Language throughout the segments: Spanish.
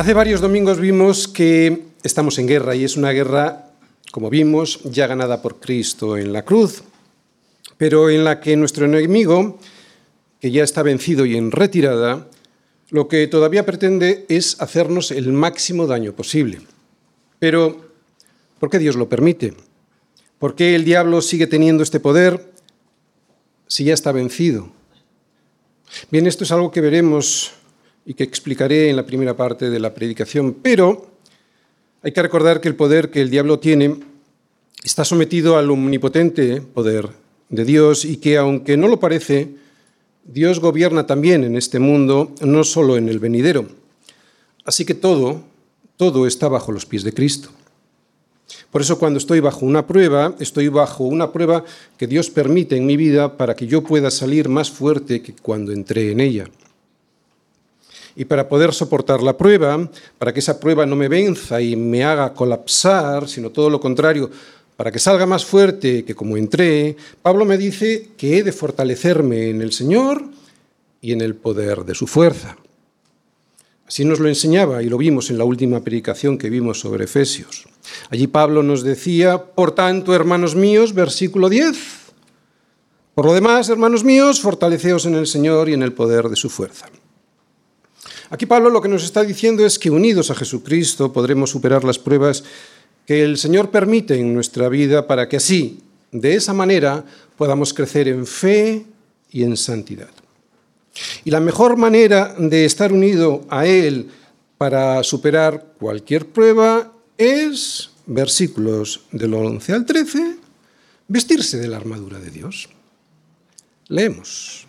Hace varios domingos vimos que estamos en guerra y es una guerra, como vimos, ya ganada por Cristo en la cruz, pero en la que nuestro enemigo, que ya está vencido y en retirada, lo que todavía pretende es hacernos el máximo daño posible. Pero, ¿por qué Dios lo permite? ¿Por qué el diablo sigue teniendo este poder si ya está vencido? Bien, esto es algo que veremos y que explicaré en la primera parte de la predicación, pero hay que recordar que el poder que el diablo tiene está sometido al omnipotente poder de Dios y que aunque no lo parece, Dios gobierna también en este mundo, no solo en el venidero. Así que todo, todo está bajo los pies de Cristo. Por eso cuando estoy bajo una prueba, estoy bajo una prueba que Dios permite en mi vida para que yo pueda salir más fuerte que cuando entré en ella. Y para poder soportar la prueba, para que esa prueba no me venza y me haga colapsar, sino todo lo contrario, para que salga más fuerte que como entré, Pablo me dice que he de fortalecerme en el Señor y en el poder de su fuerza. Así nos lo enseñaba y lo vimos en la última predicación que vimos sobre Efesios. Allí Pablo nos decía, por tanto, hermanos míos, versículo 10, por lo demás, hermanos míos, fortaleceos en el Señor y en el poder de su fuerza. Aquí Pablo lo que nos está diciendo es que unidos a Jesucristo podremos superar las pruebas que el Señor permite en nuestra vida para que así, de esa manera, podamos crecer en fe y en santidad. Y la mejor manera de estar unido a Él para superar cualquier prueba es, versículos del 11 al 13, vestirse de la armadura de Dios. Leemos.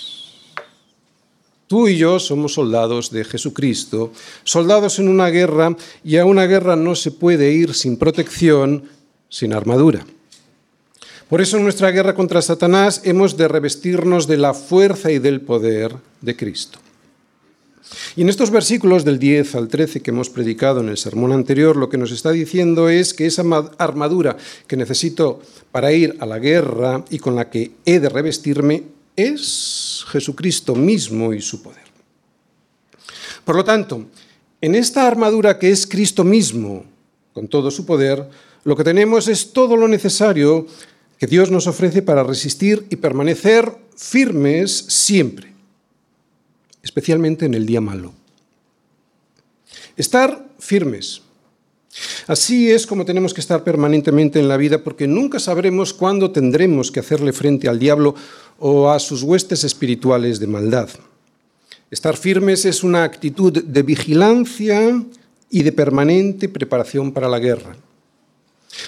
Tú y yo somos soldados de Jesucristo, soldados en una guerra, y a una guerra no se puede ir sin protección, sin armadura. Por eso en nuestra guerra contra Satanás hemos de revestirnos de la fuerza y del poder de Cristo. Y en estos versículos del 10 al 13 que hemos predicado en el sermón anterior, lo que nos está diciendo es que esa armadura que necesito para ir a la guerra y con la que he de revestirme es Jesucristo mismo y su poder. Por lo tanto, en esta armadura que es Cristo mismo, con todo su poder, lo que tenemos es todo lo necesario que Dios nos ofrece para resistir y permanecer firmes siempre, especialmente en el día malo. Estar firmes. Así es como tenemos que estar permanentemente en la vida porque nunca sabremos cuándo tendremos que hacerle frente al diablo o a sus huestes espirituales de maldad. Estar firmes es una actitud de vigilancia y de permanente preparación para la guerra.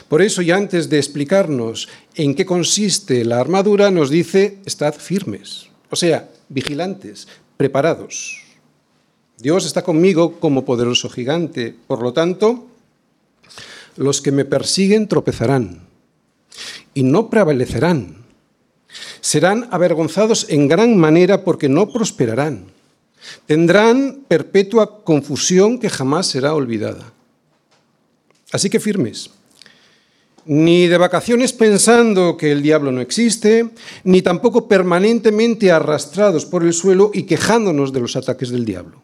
Por eso, y antes de explicarnos en qué consiste la armadura, nos dice, estad firmes, o sea, vigilantes, preparados. Dios está conmigo como poderoso gigante, por lo tanto, los que me persiguen tropezarán y no prevalecerán Serán avergonzados en gran manera porque no prosperarán. Tendrán perpetua confusión que jamás será olvidada. Así que firmes. Ni de vacaciones pensando que el diablo no existe, ni tampoco permanentemente arrastrados por el suelo y quejándonos de los ataques del diablo.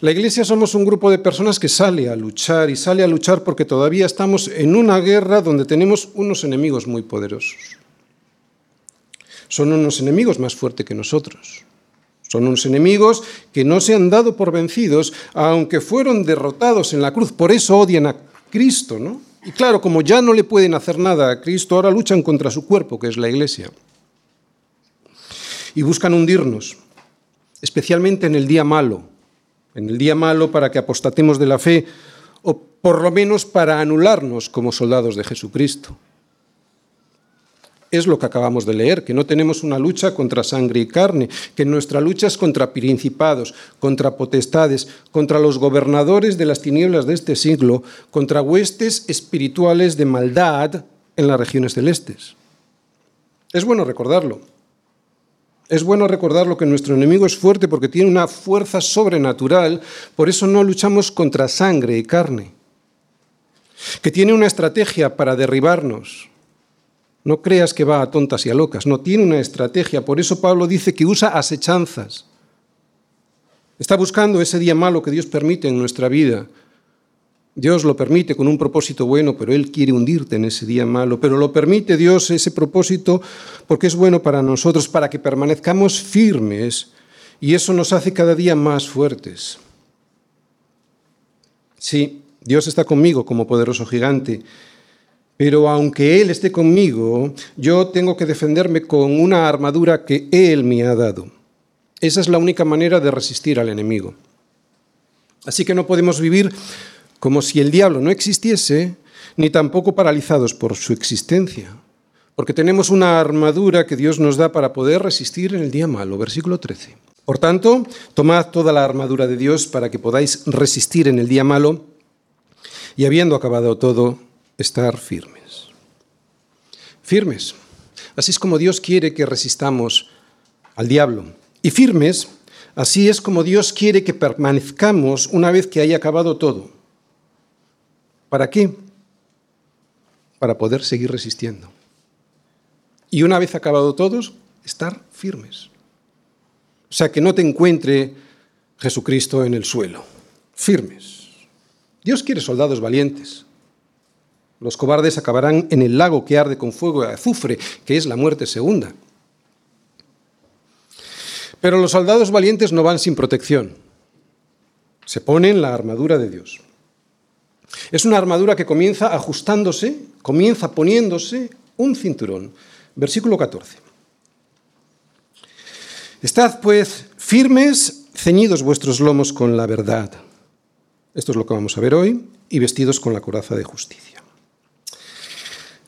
La Iglesia somos un grupo de personas que sale a luchar y sale a luchar porque todavía estamos en una guerra donde tenemos unos enemigos muy poderosos. Son unos enemigos más fuertes que nosotros. Son unos enemigos que no se han dado por vencidos, aunque fueron derrotados en la cruz. Por eso odian a Cristo, ¿no? Y claro, como ya no le pueden hacer nada a Cristo, ahora luchan contra su cuerpo, que es la Iglesia. Y buscan hundirnos, especialmente en el día malo, en el día malo para que apostatemos de la fe o por lo menos para anularnos como soldados de Jesucristo. es lo que acabamos de leer, que no tenemos una lucha contra sangre y carne, que nuestra lucha es contra principados, contra potestades, contra los gobernadores de las tinieblas de este siglo, contra huestes espirituales de maldad en las regiones celestes. Es bueno recordarlo. Es bueno recordarlo que nuestro enemigo es fuerte porque tiene una fuerza sobrenatural, por eso no luchamos contra sangre y carne. Que tiene una estrategia para derribarnos, no creas que va a tontas y a locas, no tiene una estrategia. Por eso Pablo dice que usa asechanzas. Está buscando ese día malo que Dios permite en nuestra vida. Dios lo permite con un propósito bueno, pero Él quiere hundirte en ese día malo. Pero lo permite Dios ese propósito porque es bueno para nosotros, para que permanezcamos firmes y eso nos hace cada día más fuertes. Sí, Dios está conmigo como poderoso gigante pero aunque Él esté conmigo, yo tengo que defenderme con una armadura que Él me ha dado. Esa es la única manera de resistir al enemigo. Así que no podemos vivir como si el diablo no existiese, ni tampoco paralizados por su existencia, porque tenemos una armadura que Dios nos da para poder resistir en el día malo. Versículo 13. Por tanto, tomad toda la armadura de Dios para que podáis resistir en el día malo y habiendo acabado todo, estar firmes. Firmes. Así es como Dios quiere que resistamos al diablo. Y firmes, así es como Dios quiere que permanezcamos una vez que haya acabado todo. ¿Para qué? Para poder seguir resistiendo. Y una vez acabado todos, estar firmes. O sea, que no te encuentre Jesucristo en el suelo. Firmes. Dios quiere soldados valientes. Los cobardes acabarán en el lago que arde con fuego y azufre, que es la muerte segunda. Pero los soldados valientes no van sin protección. Se ponen la armadura de Dios. Es una armadura que comienza ajustándose, comienza poniéndose un cinturón. Versículo 14. Estad pues firmes, ceñidos vuestros lomos con la verdad. Esto es lo que vamos a ver hoy, y vestidos con la coraza de justicia.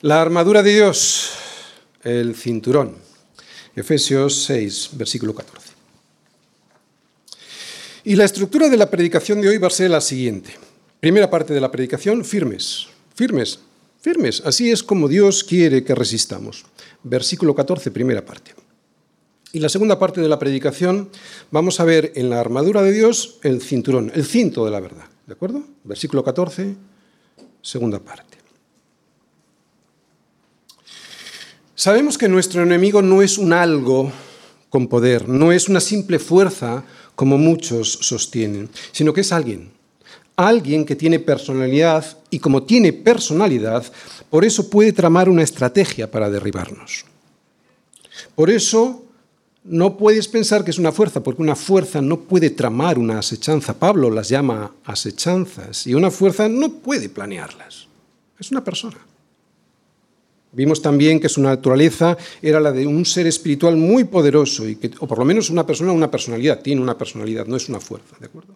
La armadura de Dios, el cinturón. Efesios 6, versículo 14. Y la estructura de la predicación de hoy va a ser la siguiente. Primera parte de la predicación, firmes, firmes, firmes. Así es como Dios quiere que resistamos. Versículo 14, primera parte. Y la segunda parte de la predicación vamos a ver en la armadura de Dios el cinturón, el cinto de la verdad. ¿De acuerdo? Versículo 14, segunda parte. Sabemos que nuestro enemigo no es un algo con poder, no es una simple fuerza como muchos sostienen, sino que es alguien, alguien que tiene personalidad y como tiene personalidad, por eso puede tramar una estrategia para derribarnos. Por eso no puedes pensar que es una fuerza, porque una fuerza no puede tramar una asechanza. Pablo las llama asechanzas y una fuerza no puede planearlas. Es una persona. Vimos también que su naturaleza era la de un ser espiritual muy poderoso, y que, o por lo menos una persona, una personalidad, tiene una personalidad, no es una fuerza, ¿de acuerdo?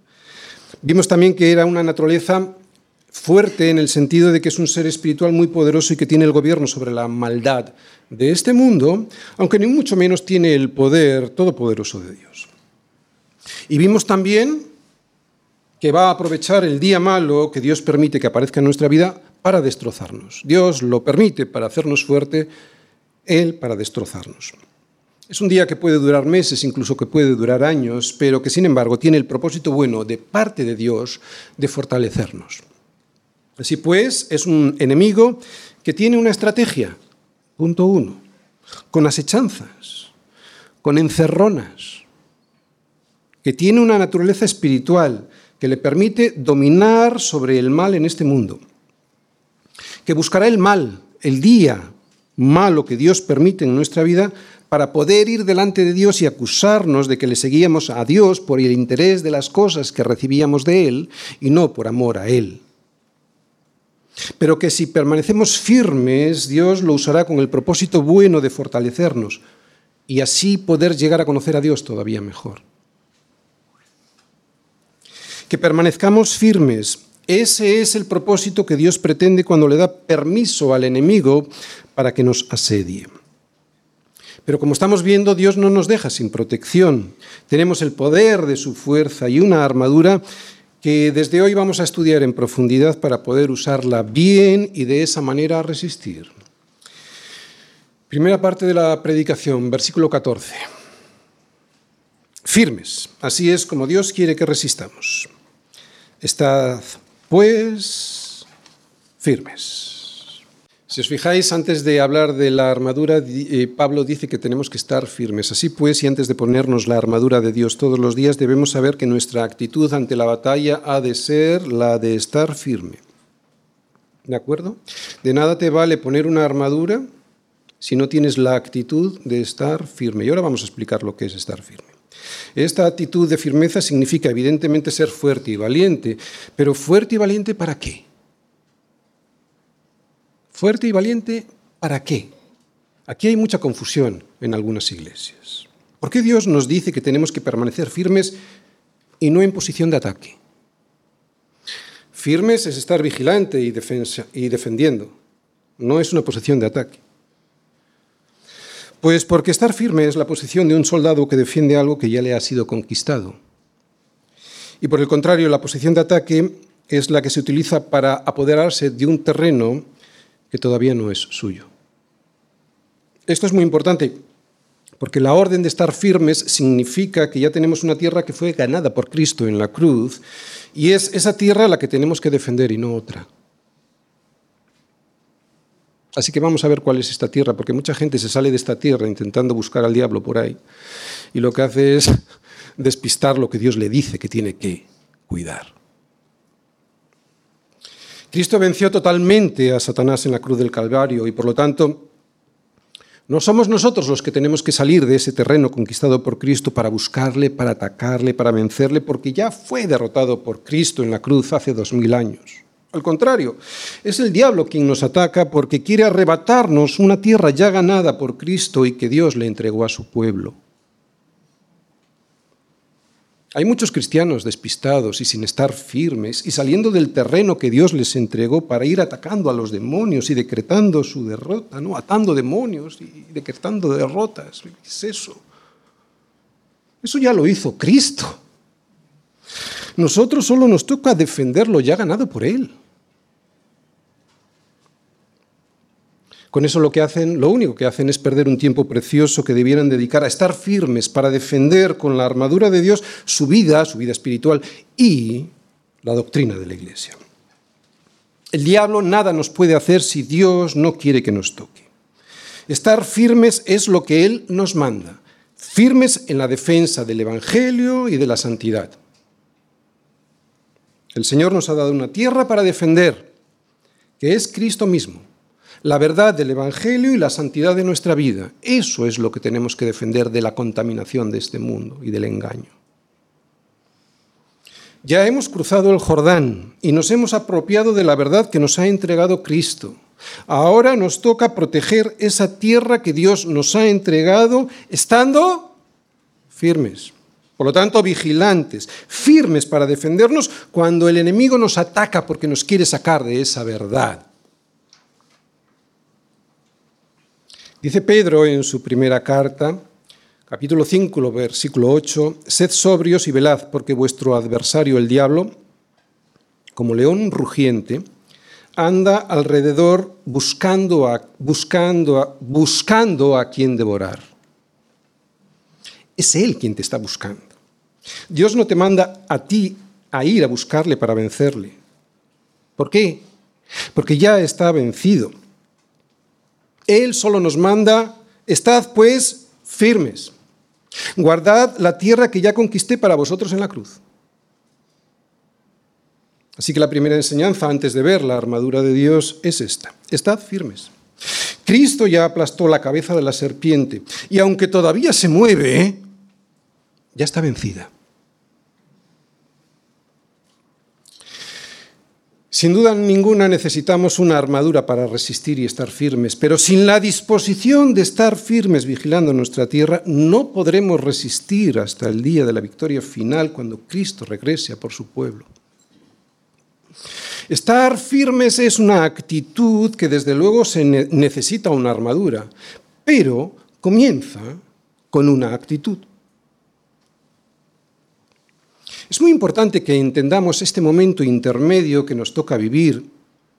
Vimos también que era una naturaleza fuerte en el sentido de que es un ser espiritual muy poderoso y que tiene el gobierno sobre la maldad de este mundo, aunque ni mucho menos tiene el poder todopoderoso de Dios. Y vimos también que va a aprovechar el día malo que Dios permite que aparezca en nuestra vida para destrozarnos. Dios lo permite para hacernos fuerte, Él para destrozarnos. Es un día que puede durar meses, incluso que puede durar años, pero que sin embargo tiene el propósito bueno de parte de Dios de fortalecernos. Así pues, es un enemigo que tiene una estrategia, punto uno, con asechanzas, con encerronas, que tiene una naturaleza espiritual que le permite dominar sobre el mal en este mundo que buscará el mal, el día malo que Dios permite en nuestra vida, para poder ir delante de Dios y acusarnos de que le seguíamos a Dios por el interés de las cosas que recibíamos de Él y no por amor a Él. Pero que si permanecemos firmes, Dios lo usará con el propósito bueno de fortalecernos y así poder llegar a conocer a Dios todavía mejor. Que permanezcamos firmes ese es el propósito que Dios pretende cuando le da permiso al enemigo para que nos asedie. Pero como estamos viendo, Dios no nos deja sin protección. Tenemos el poder de su fuerza y una armadura que desde hoy vamos a estudiar en profundidad para poder usarla bien y de esa manera resistir. Primera parte de la predicación, versículo 14. Firmes, así es como Dios quiere que resistamos. Estad, pues, firmes. Si os fijáis, antes de hablar de la armadura, eh, Pablo dice que tenemos que estar firmes. Así pues, y antes de ponernos la armadura de Dios todos los días, debemos saber que nuestra actitud ante la batalla ha de ser la de estar firme. ¿De acuerdo? De nada te vale poner una armadura si no tienes la actitud de estar firme. Y ahora vamos a explicar lo que es estar firme. Esta actitud de firmeza significa evidentemente ser fuerte y valiente, pero fuerte y valiente ¿para qué? Fuerte y valiente, ¿para qué? Aquí hay mucha confusión en algunas iglesias. ¿Por qué Dios nos dice que tenemos que permanecer firmes y no en posición de ataque? Firmes es estar vigilante y, y defendiendo, no es una posición de ataque. Pues porque estar firme es la posición de un soldado que defiende algo que ya le ha sido conquistado. Y por el contrario, la posición de ataque es la que se utiliza para apoderarse de un terreno que todavía no es suyo. Esto es muy importante porque la orden de estar firmes significa que ya tenemos una tierra que fue ganada por Cristo en la cruz y es esa tierra la que tenemos que defender y no otra. Así que vamos a ver cuál es esta tierra, porque mucha gente se sale de esta tierra intentando buscar al diablo por ahí y lo que hace es despistar lo que Dios le dice que tiene que cuidar. Cristo venció totalmente a Satanás en la cruz del Calvario y por lo tanto no somos nosotros los que tenemos que salir de ese terreno conquistado por Cristo para buscarle, para atacarle, para vencerle, porque ya fue derrotado por Cristo en la cruz hace dos mil años. Al contrario, es el diablo quien nos ataca porque quiere arrebatarnos una tierra ya ganada por Cristo y que Dios le entregó a su pueblo. Hay muchos cristianos despistados y sin estar firmes y saliendo del terreno que Dios les entregó para ir atacando a los demonios y decretando su derrota, ¿no? Atando demonios y decretando derrotas. ¿Qué es eso? Eso ya lo hizo Cristo. Nosotros solo nos toca defenderlo ya ganado por Él. Con eso lo que hacen, lo único que hacen es perder un tiempo precioso que debieran dedicar a estar firmes para defender con la armadura de Dios su vida, su vida espiritual y la doctrina de la Iglesia. El diablo nada nos puede hacer si Dios no quiere que nos toque. Estar firmes es lo que Él nos manda, firmes en la defensa del Evangelio y de la santidad. El Señor nos ha dado una tierra para defender, que es Cristo mismo la verdad del Evangelio y la santidad de nuestra vida. Eso es lo que tenemos que defender de la contaminación de este mundo y del engaño. Ya hemos cruzado el Jordán y nos hemos apropiado de la verdad que nos ha entregado Cristo. Ahora nos toca proteger esa tierra que Dios nos ha entregado estando firmes. Por lo tanto, vigilantes, firmes para defendernos cuando el enemigo nos ataca porque nos quiere sacar de esa verdad. Dice Pedro en su primera carta, capítulo 5, versículo 8, Sed sobrios y velad, porque vuestro adversario, el diablo, como león rugiente, anda alrededor buscando a, buscando a, buscando a quien devorar. Es Él quien te está buscando. Dios no te manda a ti a ir a buscarle para vencerle. ¿Por qué? Porque ya está vencido. Él solo nos manda, estad pues firmes, guardad la tierra que ya conquisté para vosotros en la cruz. Así que la primera enseñanza antes de ver la armadura de Dios es esta, estad firmes. Cristo ya aplastó la cabeza de la serpiente y aunque todavía se mueve, ya está vencida. Sin duda ninguna necesitamos una armadura para resistir y estar firmes, pero sin la disposición de estar firmes vigilando nuestra tierra, no podremos resistir hasta el día de la victoria final cuando Cristo regrese a por su pueblo. Estar firmes es una actitud que desde luego se necesita una armadura, pero comienza con una actitud. Es muy importante que entendamos este momento intermedio que nos toca vivir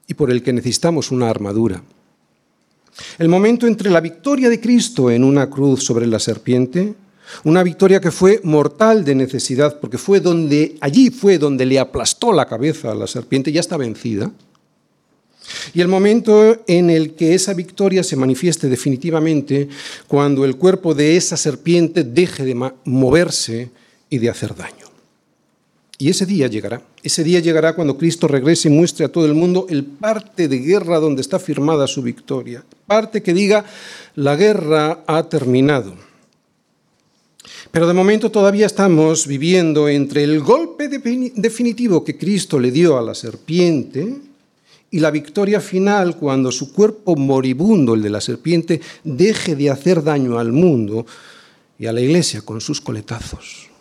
y por el que necesitamos una armadura. El momento entre la victoria de Cristo en una cruz sobre la serpiente, una victoria que fue mortal de necesidad, porque fue donde allí fue donde le aplastó la cabeza a la serpiente, ya está vencida. Y el momento en el que esa victoria se manifieste definitivamente cuando el cuerpo de esa serpiente deje de moverse y de hacer daño. Y ese día llegará. Ese día llegará cuando Cristo regrese y muestre a todo el mundo el parte de guerra donde está firmada su victoria. Parte que diga, la guerra ha terminado. Pero de momento todavía estamos viviendo entre el golpe definitivo que Cristo le dio a la serpiente y la victoria final cuando su cuerpo moribundo, el de la serpiente, deje de hacer daño al mundo y a la iglesia con sus coletazos.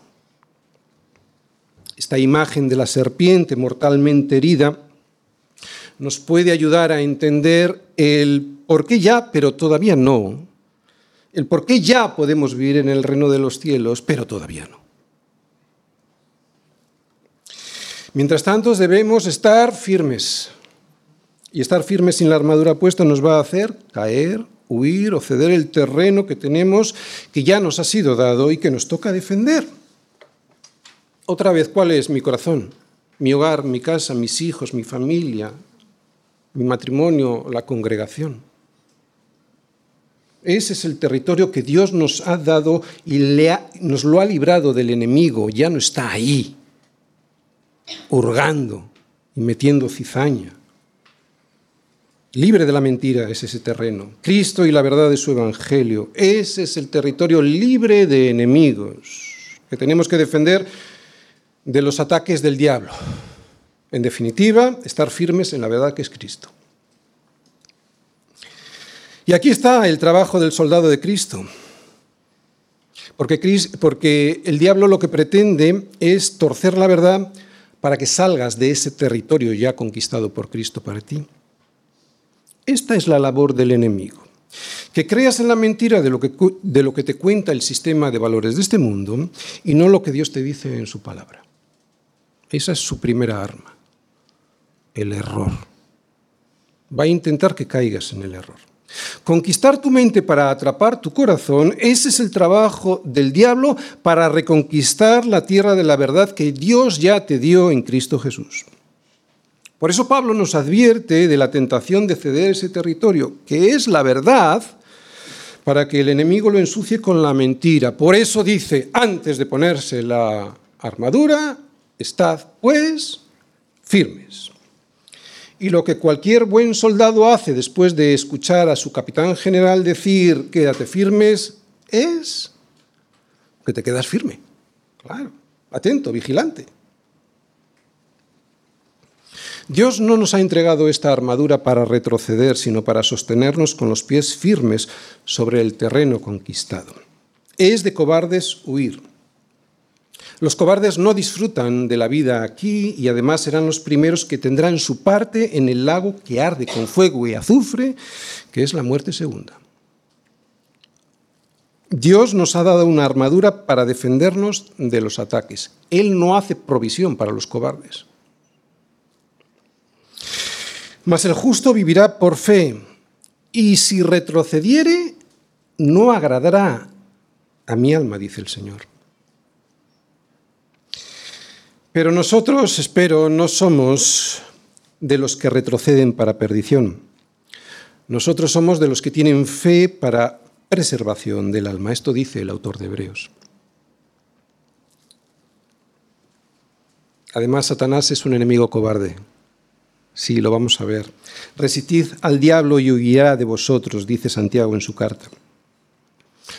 Esta imagen de la serpiente mortalmente herida nos puede ayudar a entender el por qué ya, pero todavía no. El por qué ya podemos vivir en el reino de los cielos, pero todavía no. Mientras tanto, debemos estar firmes. Y estar firmes sin la armadura puesta nos va a hacer caer, huir o ceder el terreno que tenemos, que ya nos ha sido dado y que nos toca defender. Otra vez, ¿cuál es mi corazón? Mi hogar, mi casa, mis hijos, mi familia, mi matrimonio, la congregación. Ese es el territorio que Dios nos ha dado y nos lo ha librado del enemigo. Ya no está ahí, hurgando y metiendo cizaña. Libre de la mentira es ese terreno. Cristo y la verdad de su evangelio. Ese es el territorio libre de enemigos que tenemos que defender de los ataques del diablo. En definitiva, estar firmes en la verdad que es Cristo. Y aquí está el trabajo del soldado de Cristo. Porque, el diablo lo que pretende es torcer la verdad para que salgas de ese territorio ya conquistado por Cristo para ti. Esta es la labor del enemigo. Que creas en la mentira de lo que te cuenta el sistema de valores de este mundo y no lo que Dios te dice en su palabra. Esa es su primera arma, el error. Va a intentar que caigas en el error. Conquistar tu mente para atrapar tu corazón, ese es el trabajo del diablo para reconquistar la tierra de la verdad que Dios ya te dio en Cristo Jesús. Por eso Pablo nos advierte de la tentación de ceder ese territorio, que es la verdad, para que el enemigo lo ensucie con la mentira. Por eso dice, antes de ponerse la armadura, Estad, pues, firmes. Y lo que cualquier buen soldado hace después de escuchar a su capitán general decir, quédate firmes, es que te quedas firme. Claro, atento, vigilante. Dios no nos ha entregado esta armadura para retroceder, sino para sostenernos con los pies firmes sobre el terreno conquistado. Es de cobardes huir. Los cobardes no disfrutan de la vida aquí y además serán los primeros que tendrán su parte en el lago que arde con fuego y azufre, que es la muerte segunda. Dios nos ha dado una armadura para defendernos de los ataques. Él no hace provisión para los cobardes. Mas el justo vivirá por fe, y si retrocediere, no agradará a mi alma, dice el Señor. Pero nosotros, espero, no somos de los que retroceden para perdición. Nosotros somos de los que tienen fe para preservación del alma. Esto dice el autor de Hebreos. Además, Satanás es un enemigo cobarde. Sí, lo vamos a ver. Resistid al diablo y huirá de vosotros, dice Santiago en su carta.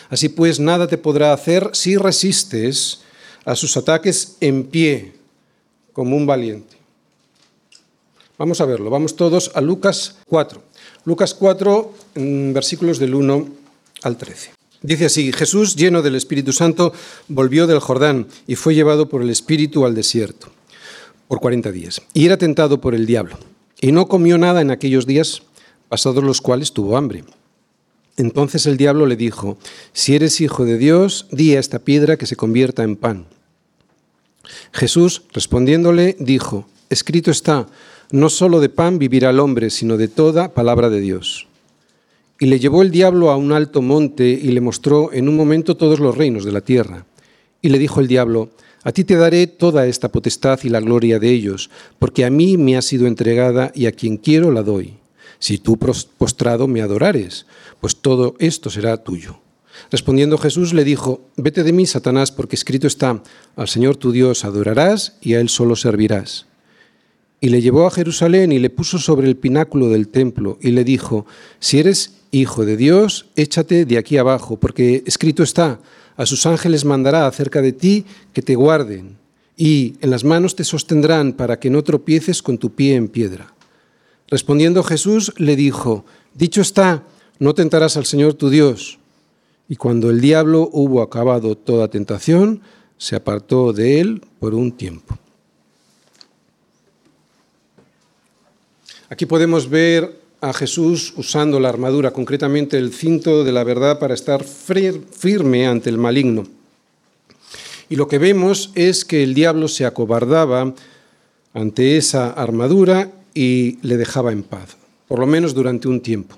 Así pues, nada te podrá hacer si resistes a sus ataques en pie, como un valiente. Vamos a verlo, vamos todos a Lucas 4. Lucas 4, versículos del 1 al 13. Dice así, Jesús, lleno del Espíritu Santo, volvió del Jordán y fue llevado por el Espíritu al desierto por 40 días. Y era tentado por el diablo. Y no comió nada en aquellos días, pasados los cuales tuvo hambre. Entonces el diablo le dijo, si eres hijo de Dios, di a esta piedra que se convierta en pan. Jesús, respondiéndole, dijo, escrito está, no solo de pan vivirá el hombre, sino de toda palabra de Dios. Y le llevó el diablo a un alto monte y le mostró en un momento todos los reinos de la tierra. Y le dijo el diablo, a ti te daré toda esta potestad y la gloria de ellos, porque a mí me ha sido entregada y a quien quiero la doy. Si tú postrado me adorares, pues todo esto será tuyo. Respondiendo Jesús le dijo, vete de mí, Satanás, porque escrito está, al Señor tu Dios adorarás y a Él solo servirás. Y le llevó a Jerusalén y le puso sobre el pináculo del templo y le dijo, si eres hijo de Dios, échate de aquí abajo, porque escrito está, a sus ángeles mandará acerca de ti que te guarden, y en las manos te sostendrán para que no tropieces con tu pie en piedra. Respondiendo Jesús le dijo, dicho está, no tentarás al Señor tu Dios. Y cuando el diablo hubo acabado toda tentación, se apartó de él por un tiempo. Aquí podemos ver a Jesús usando la armadura, concretamente el cinto de la verdad para estar firme ante el maligno. Y lo que vemos es que el diablo se acobardaba ante esa armadura y le dejaba en paz, por lo menos durante un tiempo.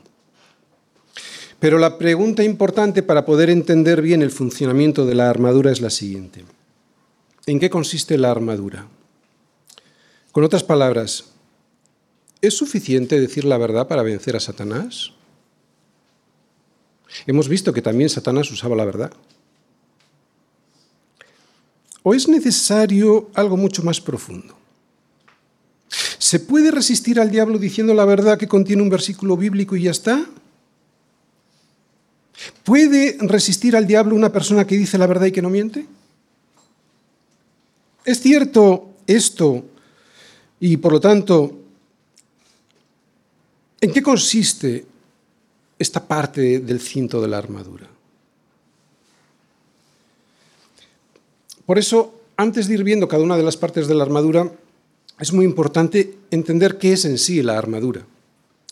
Pero la pregunta importante para poder entender bien el funcionamiento de la armadura es la siguiente. ¿En qué consiste la armadura? Con otras palabras, ¿es suficiente decir la verdad para vencer a Satanás? Hemos visto que también Satanás usaba la verdad. ¿O es necesario algo mucho más profundo? ¿Se puede resistir al diablo diciendo la verdad que contiene un versículo bíblico y ya está? ¿Puede resistir al diablo una persona que dice la verdad y que no miente? ¿Es cierto esto? Y por lo tanto, ¿en qué consiste esta parte del cinto de la armadura? Por eso, antes de ir viendo cada una de las partes de la armadura, es muy importante entender qué es en sí la armadura.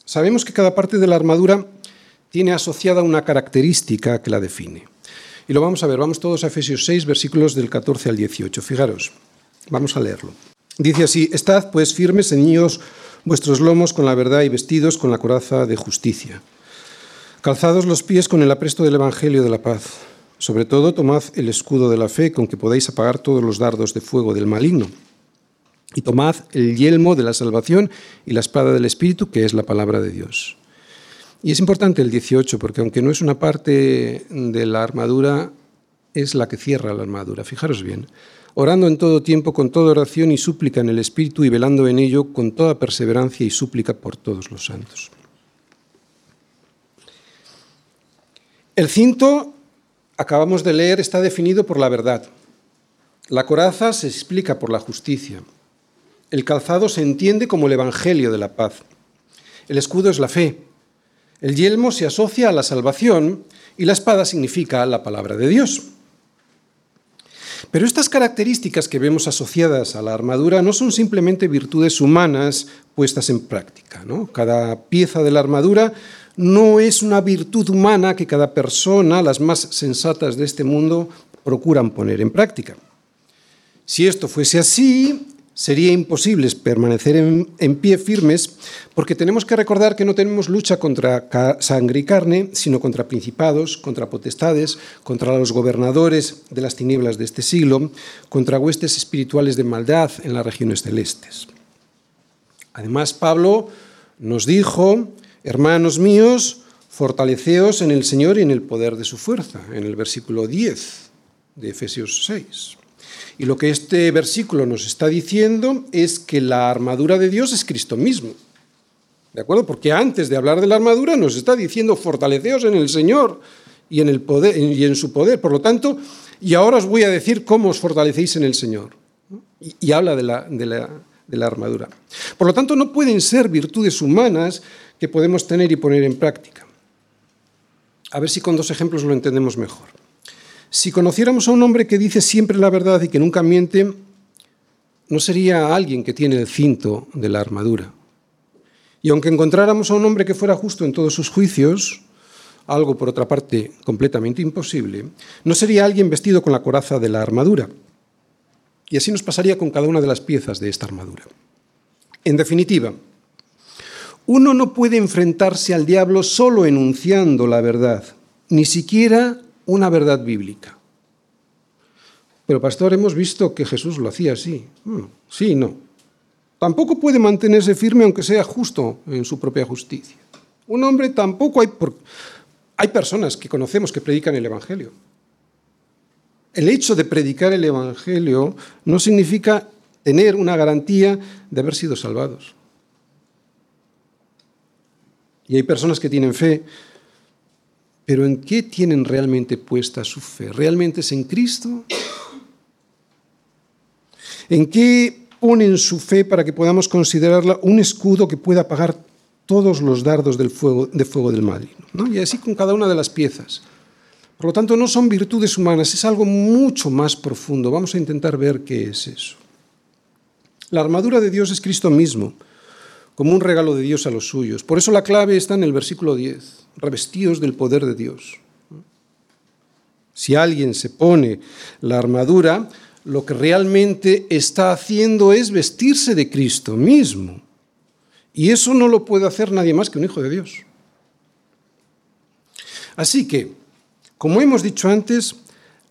Sabemos que cada parte de la armadura tiene asociada una característica que la define. Y lo vamos a ver, vamos todos a Efesios 6, versículos del 14 al 18. Fijaros, vamos a leerlo. Dice así, Estad pues firmes, ceñidos vuestros lomos con la verdad y vestidos con la coraza de justicia. Calzados los pies con el apresto del Evangelio de la paz. Sobre todo, tomad el escudo de la fe con que podáis apagar todos los dardos de fuego del maligno y tomad el yelmo de la salvación y la espada del Espíritu, que es la palabra de Dios. Y es importante el 18, porque aunque no es una parte de la armadura, es la que cierra la armadura. Fijaros bien. Orando en todo tiempo con toda oración y súplica en el Espíritu y velando en ello con toda perseverancia y súplica por todos los santos. El cinto, acabamos de leer, está definido por la verdad. La coraza se explica por la justicia. El calzado se entiende como el Evangelio de la paz. El escudo es la fe. El yelmo se asocia a la salvación y la espada significa la palabra de Dios. Pero estas características que vemos asociadas a la armadura no son simplemente virtudes humanas puestas en práctica. Cada pieza de la armadura no es una virtud humana que cada persona, las más sensatas de este mundo, procuran poner en práctica. Si esto fuese así, sería imposible permanecer en, pie firmes porque tenemos que recordar que no tenemos lucha contra sangre y carne, sino contra principados, contra potestades, contra los gobernadores de las tinieblas de este siglo, contra huestes espirituales de maldad en las regiones celestes. Además, Pablo nos dijo, hermanos míos, fortaleceos en el Señor y en el poder de su fuerza, en el versículo 10 de Efesios 6. Y lo que este versículo nos está diciendo es que la armadura de Dios es Cristo mismo. ¿De acuerdo? Porque antes de hablar de la armadura nos está diciendo fortaleceos en el Señor y en, su poder. Por lo tanto, y ahora os voy a decir cómo os fortalecéis en el Señor. Y, habla de la, de la armadura. Por lo tanto, no pueden ser virtudes humanas que podemos tener y poner en práctica. A ver si con dos ejemplos lo entendemos mejor. Si conociéramos a un hombre que dice siempre la verdad y que nunca miente, no sería alguien que tiene el cinto de la armadura. Y aunque encontráramos a un hombre que fuera justo en todos sus juicios, algo por otra parte completamente imposible, no sería alguien vestido con la coraza de la armadura. Y así nos pasaría con cada una de las piezas de esta armadura. En definitiva, uno no puede enfrentarse al diablo solo enunciando la verdad, ni siquiera una verdad bíblica. Pero, pastor, hemos visto que Jesús lo hacía así. Hmm, sí, no. Tampoco puede mantenerse firme aunque sea justo en su propia justicia. Un hombre tampoco hay... Hay personas que conocemos que predican el Evangelio. El hecho de predicar el Evangelio no significa tener una garantía de haber sido salvados. Y hay personas que tienen fe, pero ¿en qué tienen realmente puesta su fe? ¿Realmente es en Cristo? ¿En qué ponen su fe para que podamos considerarla un escudo que pueda apagar todos los dardos del fuego, de fuego del mal? Y así con cada una de las piezas. Por lo tanto, no son virtudes humanas, es algo mucho más profundo. Vamos a intentar ver qué es eso. La armadura de Dios es Cristo mismo, como un regalo de Dios a los suyos. Por eso la clave está en el versículo 10, revestidos del poder de Dios. Si alguien se pone la armadura, lo que realmente está haciendo es vestirse de Cristo mismo. Y eso no lo puede hacer nadie más que un hijo de Dios. Así que, como hemos dicho antes,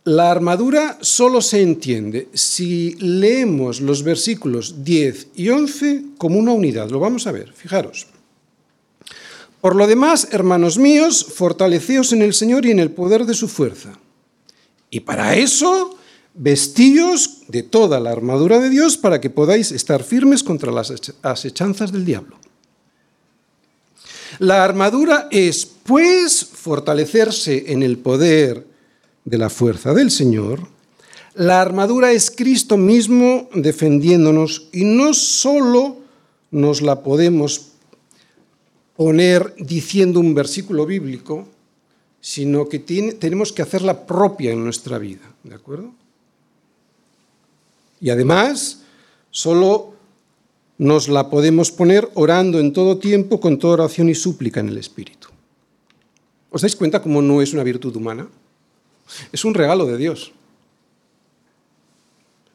la armadura solo se entiende si leemos los versículos 10 y 11 como una unidad. Lo vamos a ver, fijaros. Por lo demás, hermanos míos, fortaleceos en el Señor y en el poder de su fuerza. Y para eso, vestíos de toda la armadura de Dios para que podáis estar firmes contra las asechanzas del diablo. La armadura es, pues, fortalecerse en el poder de la fuerza del Señor, la armadura es Cristo mismo defendiéndonos y no solo nos la podemos poner diciendo un versículo bíblico, sino que tenemos que hacerla propia en nuestra vida, ¿de acuerdo? Y además, solo nos la podemos poner orando en todo tiempo con toda oración y súplica en el Espíritu. ¿Os dais cuenta cómo no es una virtud humana? Es un regalo de Dios.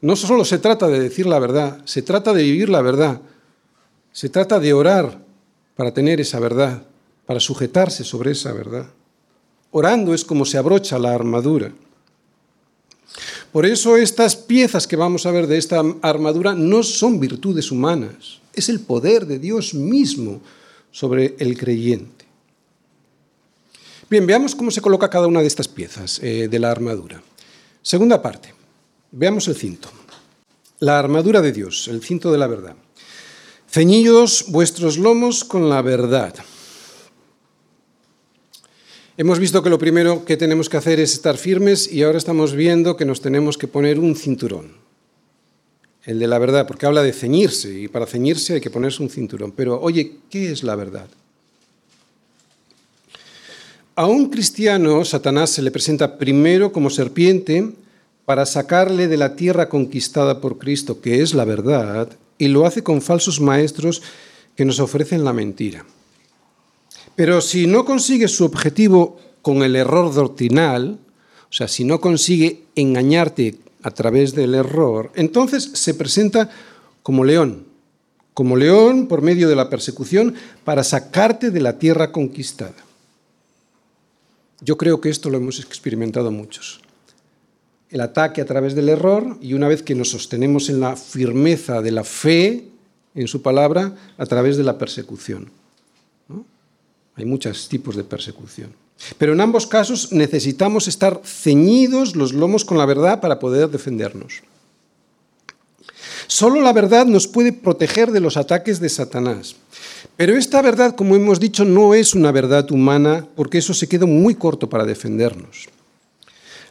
No solo se trata de decir la verdad, se trata de vivir la verdad. Se trata de orar para tener esa verdad, para sujetarse sobre esa verdad. Orando es como se abrocha la armadura. Por eso estas piezas que vamos a ver de esta armadura no son virtudes humanas, es el poder de Dios mismo sobre el creyente. Bien, veamos cómo se coloca cada una de estas piezas eh, de la armadura. Segunda parte, veamos el cinto. La armadura de Dios, el cinto de la verdad. Ceñidos vuestros lomos con la verdad. Hemos visto que lo primero que tenemos que hacer es estar firmes y ahora estamos viendo que nos tenemos que poner un cinturón, el de la verdad, porque habla de ceñirse y para ceñirse hay que ponerse un cinturón. Pero oye, ¿qué es la verdad? A un cristiano, Satanás se le presenta primero como serpiente para sacarle de la tierra conquistada por Cristo, que es la verdad, y lo hace con falsos maestros que nos ofrecen la mentira. Pero si no consigue su objetivo con el error doctrinal, o sea, si no consigue engañarte a través del error, entonces se presenta como león, como león por medio de la persecución para sacarte de la tierra conquistada. Yo creo que esto lo hemos experimentado muchos. El ataque a través del error y una vez que nos sostenemos en la firmeza de la fe en su palabra, a través de la persecución. Hay muchos tipos de persecución. Pero en ambos casos necesitamos estar ceñidos los lomos con la verdad para poder defendernos. Solo la verdad nos puede proteger de los ataques de Satanás. Pero esta verdad, como hemos dicho, no es una verdad humana, porque eso se queda muy corto para defendernos.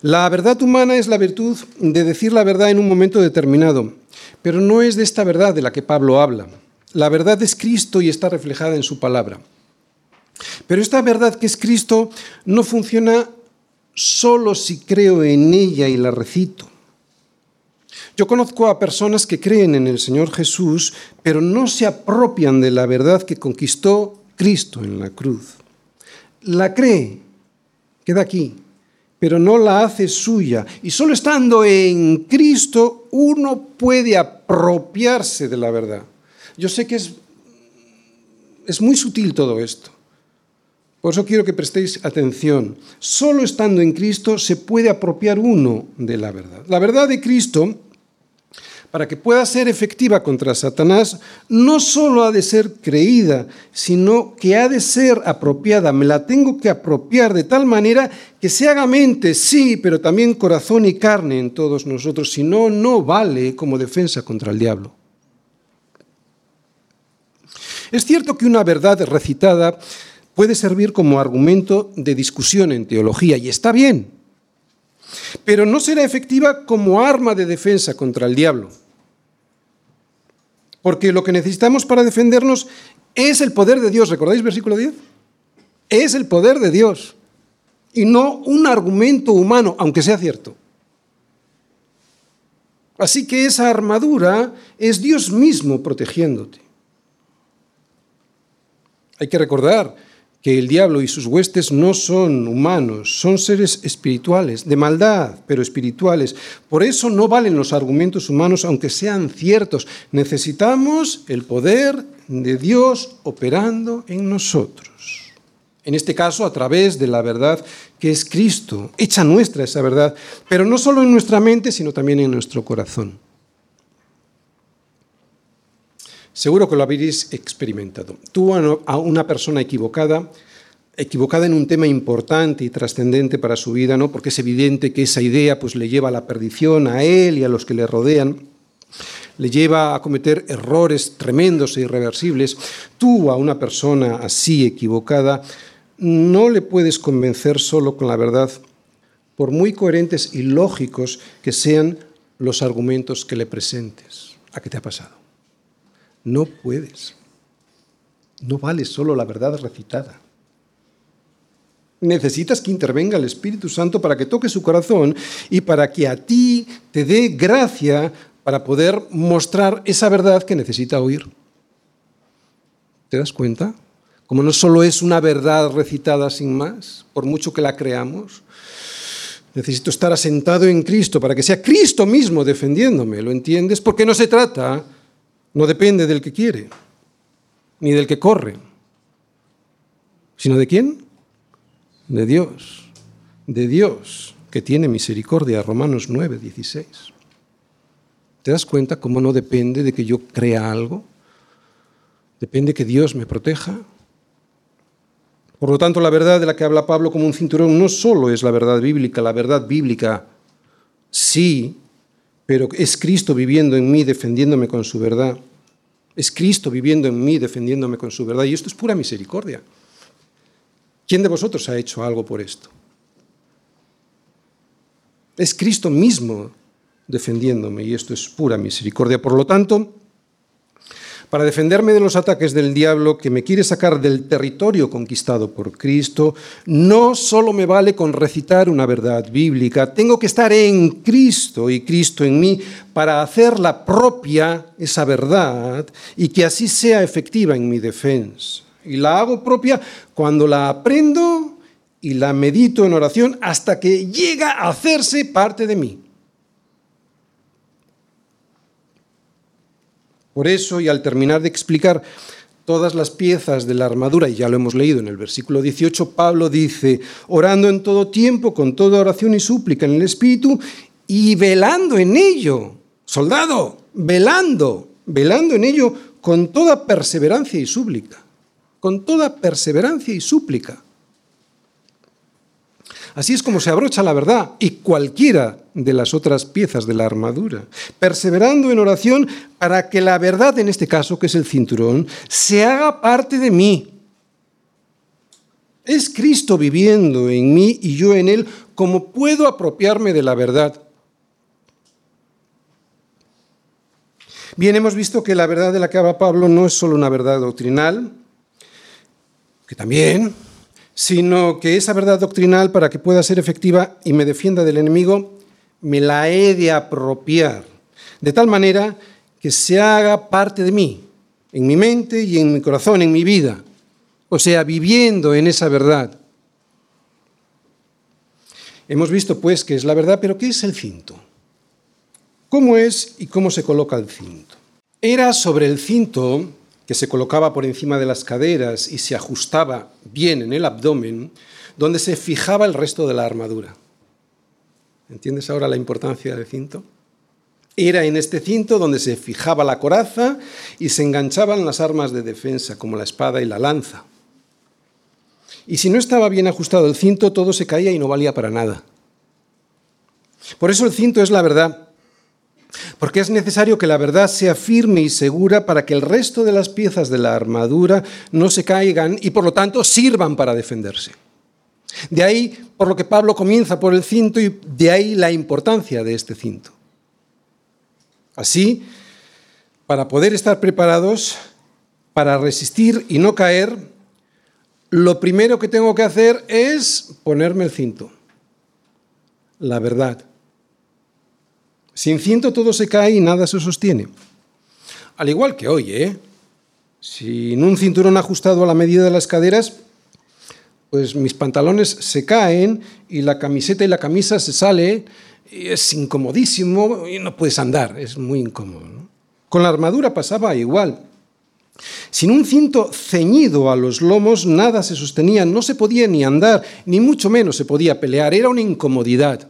La verdad humana es la virtud de decir la verdad en un momento determinado, pero no es de esta verdad de la que Pablo habla. La verdad es Cristo y está reflejada en su palabra. Pero esta verdad que es Cristo no funciona solo si creo en ella y la recito. Yo conozco a personas que creen en el Señor Jesús, pero no se apropian de la verdad que conquistó Cristo en la cruz. La cree, queda aquí, pero no la hace suya. Y solo estando en Cristo uno puede apropiarse de la verdad. Yo sé que es, es muy sutil todo esto. Por eso quiero que prestéis atención. Solo estando en Cristo se puede apropiar uno de la verdad. La verdad de Cristo para que pueda ser efectiva contra Satanás, no solo ha de ser creída, sino que ha de ser apropiada. Me la tengo que apropiar de tal manera que se haga mente, sí, pero también corazón y carne en todos nosotros. Si no, no vale como defensa contra el diablo. Es cierto que una verdad recitada puede servir como argumento de discusión en teología, y está bien, pero no será efectiva como arma de defensa contra el diablo. Porque lo que necesitamos para defendernos es el poder de Dios. ¿Recordáis versículo 10? Es el poder de Dios y no un argumento humano, aunque sea cierto. Así que esa armadura es Dios mismo protegiéndote. Hay que recordar que el diablo y sus huestes no son humanos, son seres espirituales, de maldad, pero espirituales. Por eso no valen los argumentos humanos, aunque sean ciertos. Necesitamos el poder de Dios operando en nosotros. En este caso, a través de la verdad que es Cristo, hecha nuestra esa verdad, pero no solo en nuestra mente, sino también en nuestro corazón. Seguro que lo habéis experimentado. Tú a una persona equivocada, equivocada en un tema importante y trascendente para su vida, ¿no? Porque es evidente que esa idea pues le lleva a la perdición a él y a los que le rodean, le lleva a cometer errores tremendos e irreversibles. Tú a una persona así equivocada no le puedes convencer solo con la verdad, por muy coherentes y lógicos que sean los argumentos que le presentes. ¿A qué te ha pasado? No puedes. No vale solo la verdad recitada. Necesitas que intervenga el Espíritu Santo para que toque su corazón y para que a ti te dé gracia para poder mostrar esa verdad que necesita oír. ¿Te das cuenta? Como no solo es una verdad recitada sin más, por mucho que la creamos, necesito estar asentado en Cristo para que sea Cristo mismo defendiéndome, ¿lo entiendes? Porque no se trata no depende del que quiere, ni del que corre, sino de quién? De Dios, de Dios que tiene misericordia, Romanos 9, 16. ¿Te das cuenta cómo no depende de que yo crea algo? Depende que Dios me proteja. Por lo tanto, la verdad de la que habla Pablo como un cinturón no solo es la verdad bíblica, la verdad bíblica sí pero es Cristo viviendo en mí, defendiéndome con su verdad. Es Cristo viviendo en mí, defendiéndome con su verdad. Y esto es pura misericordia. ¿Quién de vosotros ha hecho algo por esto? Es Cristo mismo defendiéndome y esto es pura misericordia. Por lo tanto, para defenderme de los ataques del diablo que me quiere sacar del territorio conquistado por Cristo, no solo me vale con recitar una verdad bíblica, tengo que estar en Cristo y Cristo en mí para hacerla propia esa verdad y que así sea efectiva en mi defensa. Y la hago propia cuando la aprendo y la medito en oración hasta que llega a hacerse parte de mí. Por eso, y al terminar de explicar todas las piezas de la armadura, y ya lo hemos leído en el versículo 18, Pablo dice, orando en todo tiempo, con toda oración y súplica en el Espíritu, y velando en ello, soldado, velando, velando en ello con toda perseverancia y súplica, con toda perseverancia y súplica. Así es como se abrocha la verdad y cualquiera de las otras piezas de la armadura, perseverando en oración para que la verdad, en este caso, que es el cinturón, se haga parte de mí. Es Cristo viviendo en mí y yo en Él, como puedo apropiarme de la verdad. Bien, hemos visto que la verdad de la que habla Pablo no es solo una verdad doctrinal, que también, sino que esa verdad doctrinal, para que pueda ser efectiva y me defienda del enemigo, me la he de apropiar, de tal manera que se haga parte de mí, en mi mente y en mi corazón, en mi vida, o sea, viviendo en esa verdad. Hemos visto pues que es la verdad, pero ¿qué es el cinto? ¿Cómo es y cómo se coloca el cinto? Era sobre el cinto que se colocaba por encima de las caderas y se ajustaba bien en el abdomen, donde se fijaba el resto de la armadura. ¿Entiendes ahora la importancia del cinto? Era en este cinto donde se fijaba la coraza y se enganchaban las armas de defensa, como la espada y la lanza. Y si no estaba bien ajustado el cinto, todo se caía y no valía para nada. Por eso el cinto es la verdad. Porque es necesario que la verdad sea firme y segura para que el resto de las piezas de la armadura no se caigan y por lo tanto sirvan para defenderse. De ahí por lo que Pablo comienza por el cinto y de ahí la importancia de este cinto. Así, para poder estar preparados para resistir y no caer, lo primero que tengo que hacer es ponerme el cinto, la verdad. Sin cinto todo se cae y nada se sostiene. Al igual que hoy, ¿eh? Sin un cinturón ajustado a la medida de las caderas, pues mis pantalones se caen y la camiseta y la camisa se sale, es incomodísimo y no puedes andar, es muy incómodo. Con la armadura pasaba igual. Sin un cinto ceñido a los lomos, nada se sostenía, no se podía ni andar, ni mucho menos se podía pelear, era una incomodidad.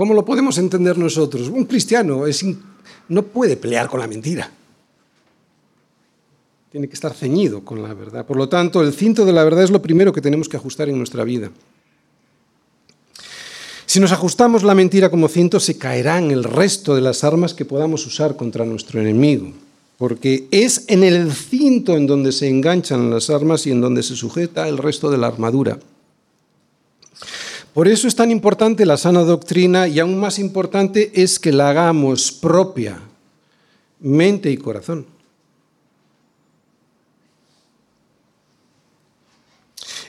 ¿Cómo lo podemos entender nosotros? Un cristiano no puede pelear con la mentira. Tiene que estar ceñido con la verdad. Por lo tanto, el cinto de la verdad es lo primero que tenemos que ajustar en nuestra vida. Si nos ajustamos la mentira como cinto, se caerán el resto de las armas que podamos usar contra nuestro enemigo, porque es en el cinto en donde se enganchan las armas y en donde se sujeta el resto de la armadura. Por eso es tan importante la sana doctrina y aún más importante es que la hagamos propia, mente y corazón.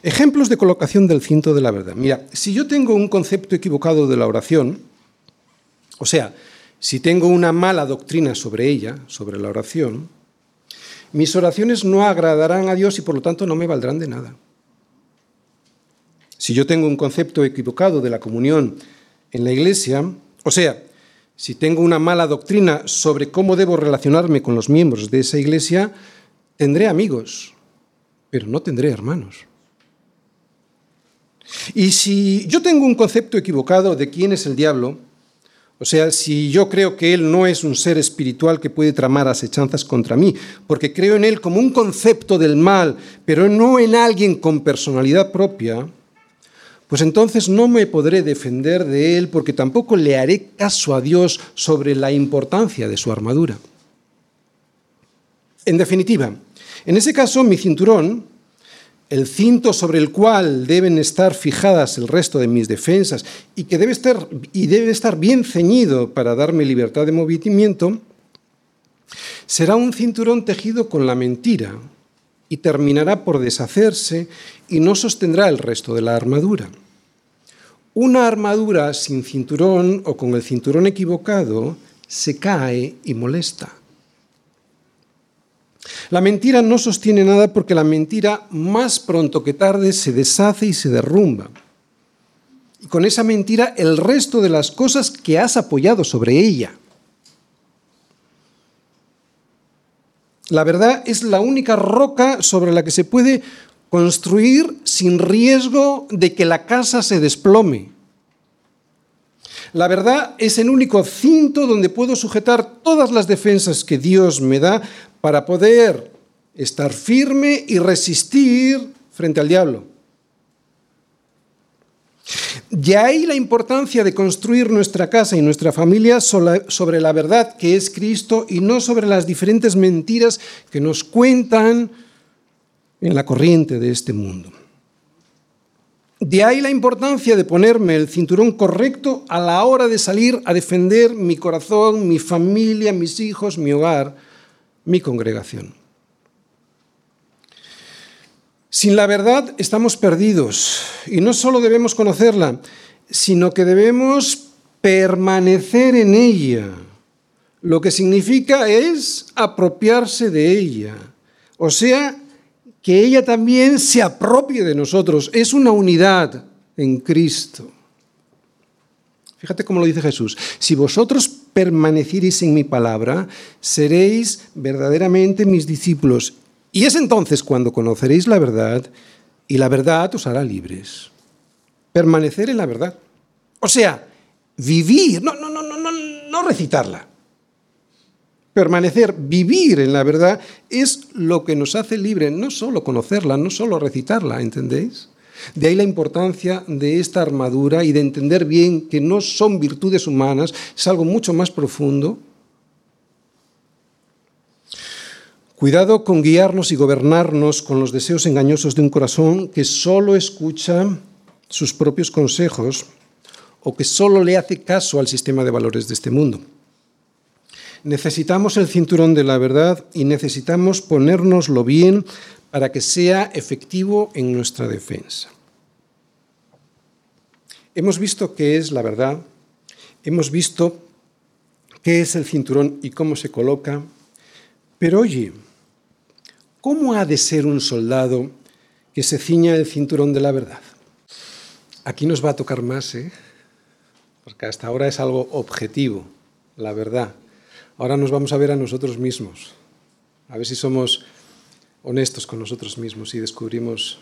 Ejemplos de colocación del cinto de la verdad. Mira, si yo tengo un concepto equivocado de la oración, o sea, si tengo una mala doctrina sobre ella, sobre la oración, mis oraciones no agradarán a Dios y por lo tanto no me valdrán de nada. Si yo tengo un concepto equivocado de la comunión en la iglesia, o sea, si tengo una mala doctrina sobre cómo debo relacionarme con los miembros de esa iglesia, tendré amigos, pero no tendré hermanos. Y si yo tengo un concepto equivocado de quién es el diablo, o sea, si yo creo que él no es un ser espiritual que puede tramar asechanzas contra mí, porque creo en él como un concepto del mal, pero no en alguien con personalidad propia, pues entonces no me podré defender de él porque tampoco le haré caso a Dios sobre la importancia de su armadura. En definitiva, en ese caso mi cinturón, el cinto sobre el cual deben estar fijadas el resto de mis defensas y que debe estar, y debe estar bien ceñido para darme libertad de movimiento, será un cinturón tejido con la mentira y terminará por deshacerse y no sostendrá el resto de la armadura. Una armadura sin cinturón o con el cinturón equivocado se cae y molesta. La mentira no sostiene nada porque la mentira más pronto que tarde se deshace y se derrumba. Y con esa mentira el resto de las cosas que has apoyado sobre ella. La verdad es la única roca sobre la que se puede construir sin riesgo de que la casa se desplome. La verdad es el único cinto donde puedo sujetar todas las defensas que Dios me da para poder estar firme y resistir frente al diablo. De ahí la importancia de construir nuestra casa y nuestra familia sobre la verdad que es Cristo y no sobre las diferentes mentiras que nos cuentan en la corriente de este mundo. De ahí la importancia de ponerme el cinturón correcto a la hora de salir a defender mi corazón, mi familia, mis hijos, mi hogar, mi congregación. Sin la verdad estamos perdidos y no solo debemos conocerla, sino que debemos permanecer en ella. Lo que significa es apropiarse de ella. O sea, que ella también se apropie de nosotros. Es una unidad en Cristo. Fíjate cómo lo dice Jesús. Si vosotros permaneciereis en mi palabra, seréis verdaderamente mis discípulos. Y es entonces cuando conoceréis la verdad y la verdad os hará libres. Permanecer en la verdad. O sea, vivir, no, no, no, no, no, no recitarla. Permanecer, vivir en la verdad es lo que nos hace libre, no solo conocerla, no solo recitarla, ¿entendéis? De ahí la importancia de esta armadura y de entender bien que no son virtudes humanas, es algo mucho más profundo. Cuidado con guiarnos y gobernarnos con los deseos engañosos de un corazón que solo escucha sus propios consejos o que solo le hace caso al sistema de valores de este mundo. Necesitamos el cinturón de la verdad y necesitamos ponérnoslo bien para que sea efectivo en nuestra defensa. Hemos visto qué es la verdad, hemos visto qué es el cinturón y cómo se coloca, pero oye, ¿cómo ha de ser un soldado que se ciña el cinturón de la verdad? Aquí nos va a tocar más, ¿eh? porque hasta ahora es algo objetivo, la verdad. Ahora nos vamos a ver a nosotros mismos, a ver si somos honestos con nosotros mismos y descubrimos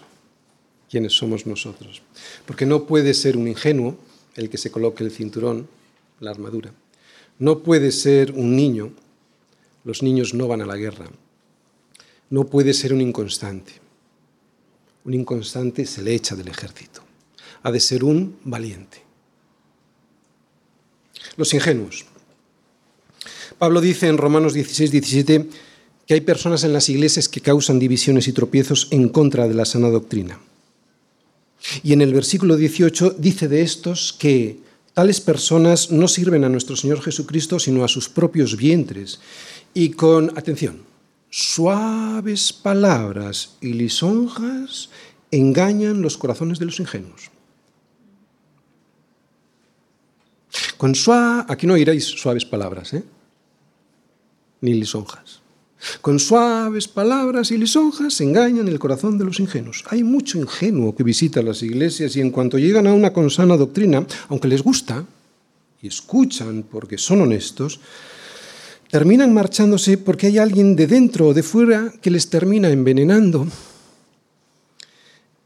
quiénes somos nosotros. Porque no puede ser un ingenuo el que se coloque el cinturón, la armadura. No puede ser un niño, los niños no van a la guerra. No puede ser un inconstante. Un inconstante se le echa del ejército. Ha de ser un valiente. Los ingenuos. Pablo dice en Romanos 16, 17 que hay personas en las iglesias que causan divisiones y tropiezos en contra de la sana doctrina. Y en el versículo 18 dice de estos que tales personas no sirven a nuestro Señor Jesucristo, sino a sus propios vientres. Y con, atención, suaves palabras y lisonjas engañan los corazones de los ingenuos. Con suave, aquí no oiréis suaves palabras, ¿eh? ni lisonjas. Con suaves palabras y lisonjas engañan el corazón de los ingenuos. Hay mucho ingenuo que visita las iglesias y en cuanto llegan a una consana doctrina, aunque les gusta y escuchan porque son honestos, terminan marchándose porque hay alguien de dentro o de fuera que les termina envenenando.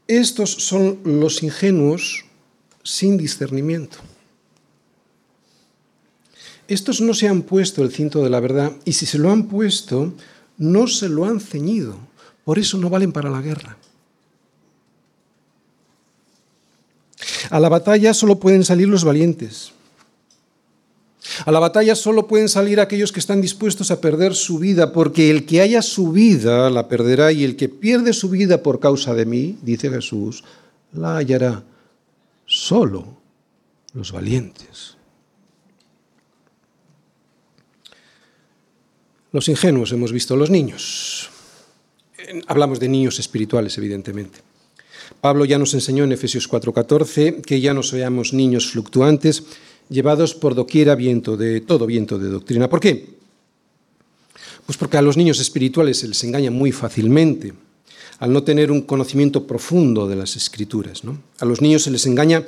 Estos son los ingenuos sin discernimiento. Estos no se han puesto el cinto de la verdad y si se lo han puesto, no se lo han ceñido. Por eso no valen para la guerra. A la batalla solo pueden salir los valientes. A la batalla solo pueden salir aquellos que están dispuestos a perder su vida, porque el que haya su vida la perderá y el que pierde su vida por causa de mí, dice Jesús, la hallará. Solo los valientes. Los ingenuos hemos visto los niños. Hablamos de niños espirituales, evidentemente. Pablo ya nos enseñó en Efesios 4:14 que ya no seamos niños fluctuantes, llevados por doquiera viento de todo viento de doctrina. ¿Por qué? Pues porque a los niños espirituales se les engaña muy fácilmente, al no tener un conocimiento profundo de las escrituras. A los niños se les engaña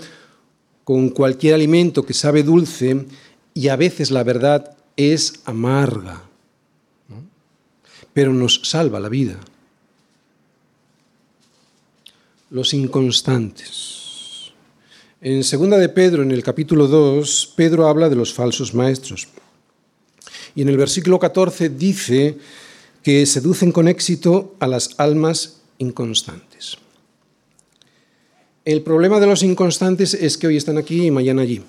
con cualquier alimento que sabe dulce y a veces la verdad es amarga pero nos salva la vida. Los inconstantes. En segunda de Pedro, en el capítulo 2, Pedro habla de los falsos maestros. Y en el versículo 14 dice que seducen con éxito a las almas inconstantes. El problema de los inconstantes es que hoy están aquí y mañana allí.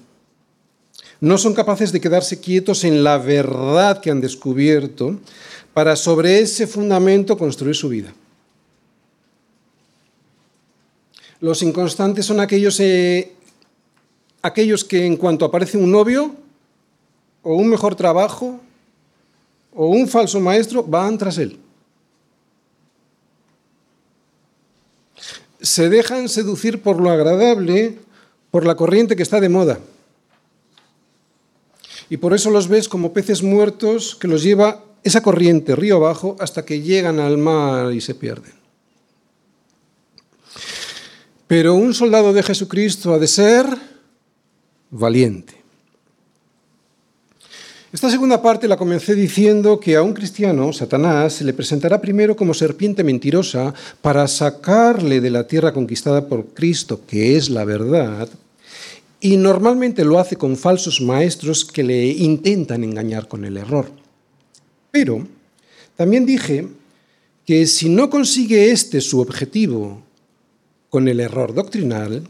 No son capaces de quedarse quietos en la verdad que han descubierto, para sobre ese fundamento construir su vida. Los inconstantes son aquellos, eh, aquellos que en cuanto aparece un novio o un mejor trabajo o un falso maestro, van tras él. Se dejan seducir por lo agradable, por la corriente que está de moda. Y por eso los ves como peces muertos que los lleva esa corriente río abajo hasta que llegan al mar y se pierden. Pero un soldado de Jesucristo ha de ser valiente. Esta segunda parte la comencé diciendo que a un cristiano, Satanás, se le presentará primero como serpiente mentirosa para sacarle de la tierra conquistada por Cristo, que es la verdad, y normalmente lo hace con falsos maestros que le intentan engañar con el error. Pero también dije que si no consigue este su objetivo con el error doctrinal,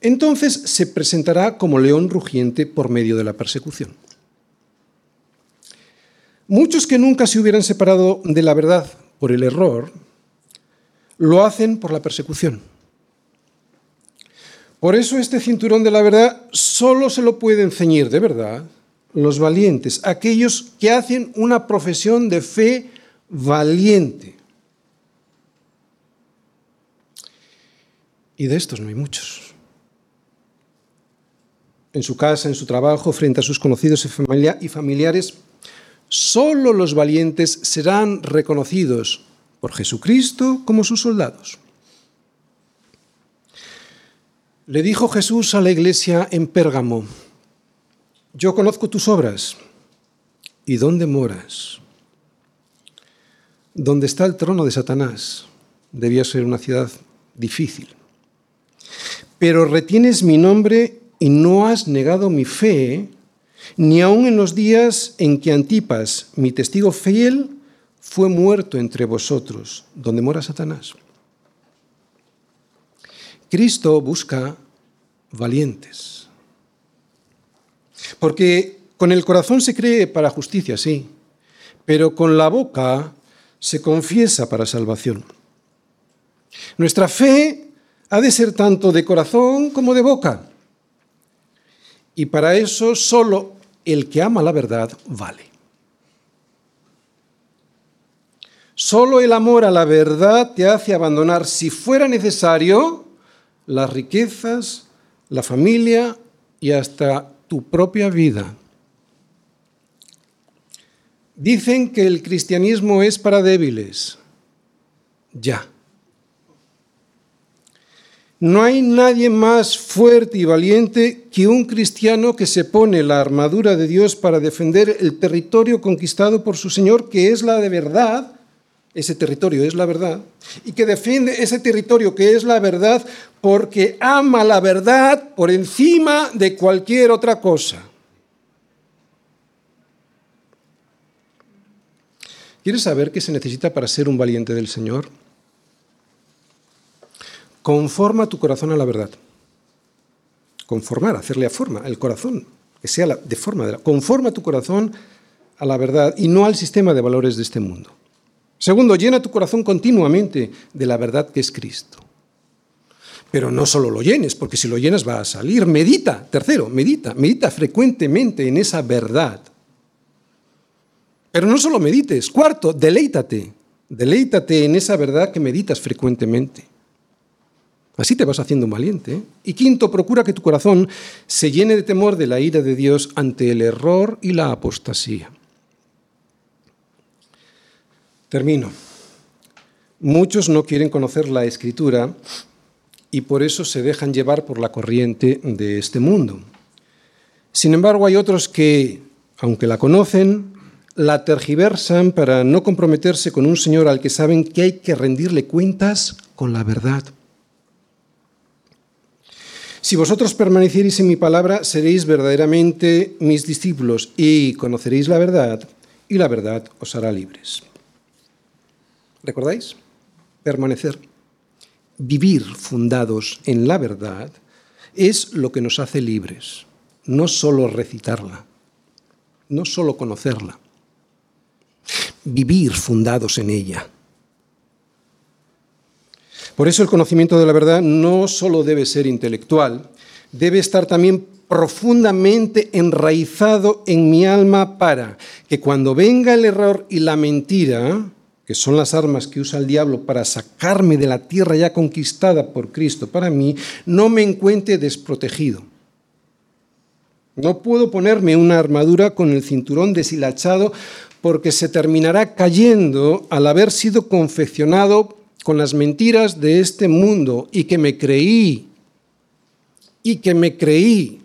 entonces se presentará como león rugiente por medio de la persecución. Muchos que nunca se hubieran separado de la verdad por el error, lo hacen por la persecución. Por eso este cinturón de la verdad solo se lo pueden ceñir de verdad los valientes, aquellos que hacen una profesión de fe valiente. Y de estos no hay muchos. En su casa, en su trabajo, frente a sus conocidos y familiares, solo los valientes serán reconocidos por Jesucristo como sus soldados. Le dijo Jesús a la iglesia en Pérgamo, yo conozco tus obras y dónde moras. Donde está el trono de Satanás debía ser una ciudad difícil. Pero retienes mi nombre y no has negado mi fe, ni aun en los días en que Antipas, mi testigo fiel, fue muerto entre vosotros, donde mora Satanás. Cristo busca valientes. Porque con el corazón se cree para justicia, sí, pero con la boca se confiesa para salvación. Nuestra fe ha de ser tanto de corazón como de boca. Y para eso solo el que ama la verdad vale. Solo el amor a la verdad te hace abandonar, si fuera necesario, las riquezas, la familia y hasta tu propia vida. Dicen que el cristianismo es para débiles. Ya. No hay nadie más fuerte y valiente que un cristiano que se pone la armadura de Dios para defender el territorio conquistado por su Señor, que es la de verdad, ese territorio es la verdad, y que defiende ese territorio que es la verdad porque ama la verdad por encima de cualquier otra cosa. ¿Quieres saber qué se necesita para ser un valiente del Señor? Conforma tu corazón a la verdad. Conformar, hacerle a forma, el corazón, que sea de forma de la, conforma tu corazón a la verdad y no al sistema de valores de este mundo. Segundo, llena tu corazón continuamente de la verdad que es Cristo. Pero no solo lo llenes, porque si lo llenas va a salir. Medita. Tercero, medita. Medita frecuentemente en esa verdad. Pero no solo medites. Cuarto, deleítate. Deleítate en esa verdad que meditas frecuentemente. Así te vas haciendo un valiente. ¿eh? Y quinto, procura que tu corazón se llene de temor de la ira de Dios ante el error y la apostasía. Termino. Muchos no quieren conocer la escritura y por eso se dejan llevar por la corriente de este mundo. Sin embargo, hay otros que, aunque la conocen, la tergiversan para no comprometerse con un Señor al que saben que hay que rendirle cuentas con la verdad. Si vosotros permaneciereis en mi palabra, seréis verdaderamente mis discípulos y conoceréis la verdad, y la verdad os hará libres. ¿Recordáis? Permanecer, vivir fundados en la verdad es lo que nos hace libres, no solo recitarla, no solo conocerla, vivir fundados en ella. Por eso el conocimiento de la verdad no solo debe ser intelectual, debe estar también profundamente enraizado en mi alma para que cuando venga el error y la mentira, que son las armas que usa el diablo para sacarme de la tierra ya conquistada por Cristo para mí, no me encuentre desprotegido. No puedo ponerme una armadura con el cinturón deshilachado porque se terminará cayendo al haber sido confeccionado con las mentiras de este mundo y que me creí, y que me creí,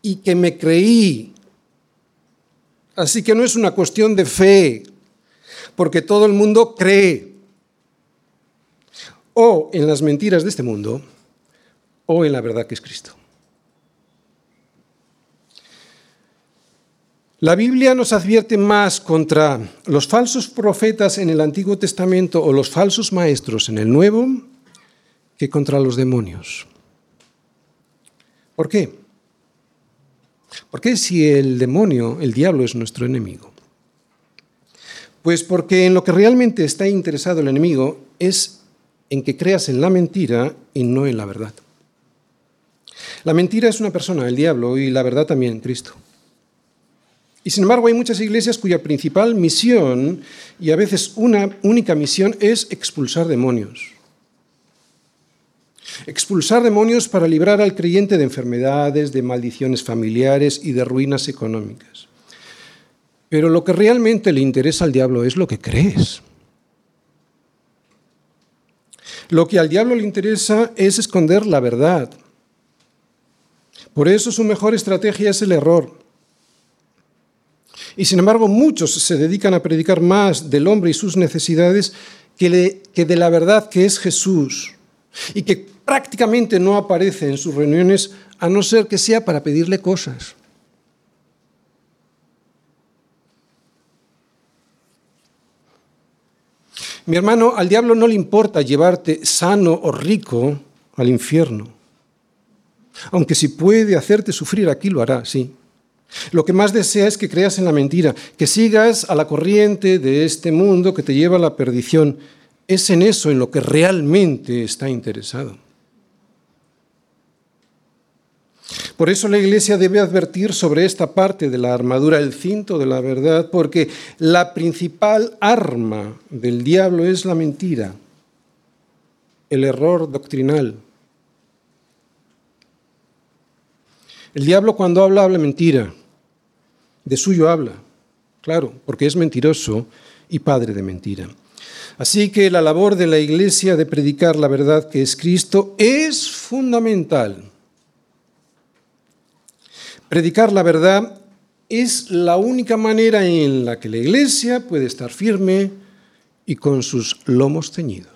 y que me creí. Así que no es una cuestión de fe, porque todo el mundo cree o en las mentiras de este mundo o en la verdad que es Cristo. La Biblia nos advierte más contra los falsos profetas en el Antiguo Testamento o los falsos maestros en el Nuevo que contra los demonios. ¿Por qué? Porque si el demonio, el diablo, es nuestro enemigo? Pues porque en lo que realmente está interesado el enemigo es en que creas en la mentira y no en la verdad. La mentira es una persona, el diablo, y la verdad también, Cristo. Y sin embargo hay muchas iglesias cuya principal misión, y a veces una única misión, es expulsar demonios. Expulsar demonios para librar al creyente de enfermedades, de maldiciones familiares y de ruinas económicas. Pero lo que realmente le interesa al diablo es lo que crees. Lo que al diablo le interesa es esconder la verdad. Por eso su mejor estrategia es el error. Y sin embargo muchos se dedican a predicar más del hombre y sus necesidades que, de la verdad que es Jesús y que prácticamente no aparece en sus reuniones a no ser que sea para pedirle cosas. Mi hermano, al diablo no le importa llevarte sano o rico al infierno. Aunque si puede hacerte sufrir aquí, lo hará, sí. Lo que más desea es que creas en la mentira, que sigas a la corriente de este mundo que te lleva a la perdición. Es en eso en lo que realmente está interesado. Por eso la Iglesia debe advertir sobre esta parte de la armadura, el cinto de la verdad, porque la principal arma del diablo es la mentira, el error doctrinal. El diablo cuando habla, habla mentira. De suyo habla, claro, porque es mentiroso y padre de mentira. Así que la labor de la Iglesia de predicar la verdad que es Cristo es fundamental. Predicar la verdad es la única manera en la que la Iglesia puede estar firme y con sus lomos ceñidos.